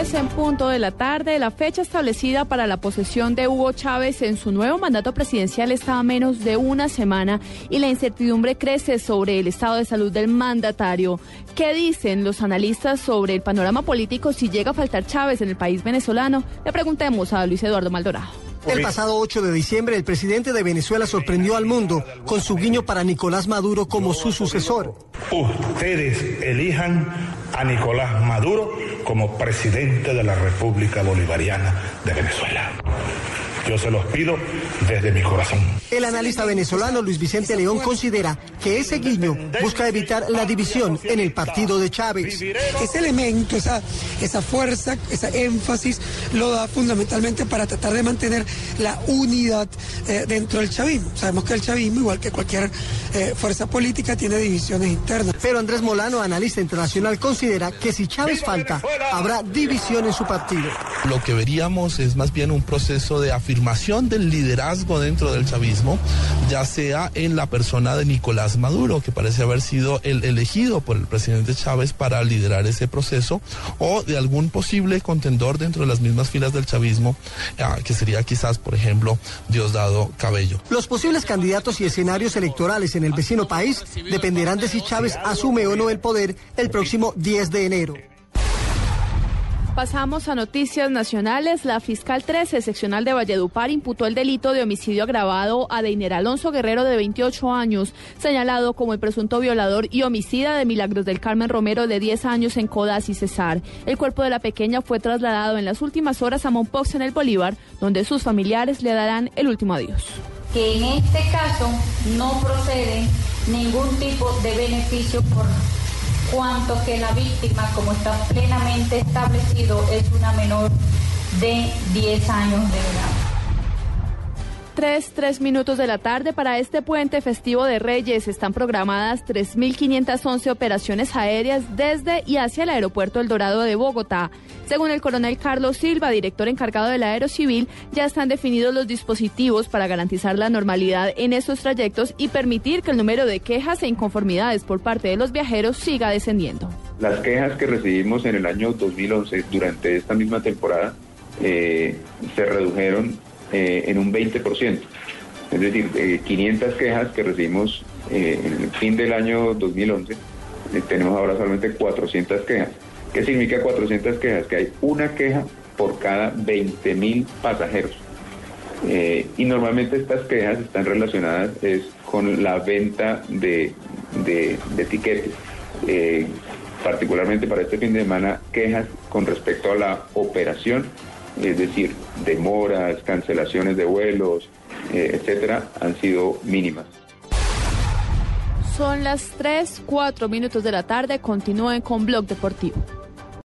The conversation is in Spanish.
3 en punto de la tarde, la fecha establecida para la posesión de Hugo Chávez en su nuevo mandato presidencial está a menos de una semana y la incertidumbre crece sobre el estado de salud del mandatario. ¿Qué dicen los analistas sobre el panorama político si llega a faltar Chávez en el país venezolano? Le preguntemos a Luis Eduardo Maldorado. El pasado 8 de diciembre, el presidente de Venezuela sorprendió al mundo con su guiño para Nicolás Maduro como su sucesor. Ustedes elijan a Nicolás Maduro como presidente de la República Bolivariana de Venezuela. Yo se los pido desde mi corazón. El analista venezolano Luis Vicente León considera que ese guiño busca evitar la división en el partido de Chávez. Ese elemento, esa, esa fuerza, esa énfasis, lo da fundamentalmente para tratar de mantener la unidad eh, dentro del chavismo. Sabemos que el chavismo, igual que cualquier eh, fuerza política, tiene divisiones internas. Pero Andrés Molano, analista internacional, considera que si Chávez falta, habrá división en su partido. Lo que veríamos es más bien un proceso de afirmación del liderazgo dentro del chavismo, ya sea en la persona de Nicolás Maduro, que parece haber sido el elegido por el presidente Chávez para liderar ese proceso, o de algún posible contendor dentro de las mismas filas del chavismo, ah, que sería quizás, por ejemplo, Diosdado Cabello. Los posibles candidatos y escenarios electorales en el vecino país dependerán de si Chávez asume o no el poder el próximo 10 de enero. Pasamos a noticias nacionales. La fiscal 13 seccional de Valledupar imputó el delito de homicidio agravado a Deiner Alonso Guerrero de 28 años, señalado como el presunto violador y homicida de Milagros del Carmen Romero de 10 años en Codas y Cesar. El cuerpo de la pequeña fue trasladado en las últimas horas a Monpox en el Bolívar, donde sus familiares le darán el último adiós. Que en este caso no procede ningún tipo de beneficio por cuanto que la víctima, como está plenamente establecido, es una menor de 10 años de edad. Tres, tres minutos de la tarde para este puente festivo de Reyes están programadas 3.511 operaciones aéreas desde y hacia el aeropuerto El Dorado de Bogotá. Según el coronel Carlos Silva, director encargado del Aerocivil, ya están definidos los dispositivos para garantizar la normalidad en estos trayectos y permitir que el número de quejas e inconformidades por parte de los viajeros siga descendiendo. Las quejas que recibimos en el año 2011 durante esta misma temporada eh, se redujeron eh, en un 20%. Es decir, 500 quejas que recibimos eh, en el fin del año 2011, tenemos ahora solamente 400 quejas. ¿Qué significa 400 quejas? Que hay una queja por cada 20 mil pasajeros. y normalmente estas quejas están relacionadas es, con la venta de, de, de tiquetes. particularmente para este fin de semana, quejas con respecto a la operación es decir, demoras, cancelaciones de vuelos, eh, etcétera, han sido mínimas. Son las 3, 4 minutos de la tarde, continúen con Blog Deportivo.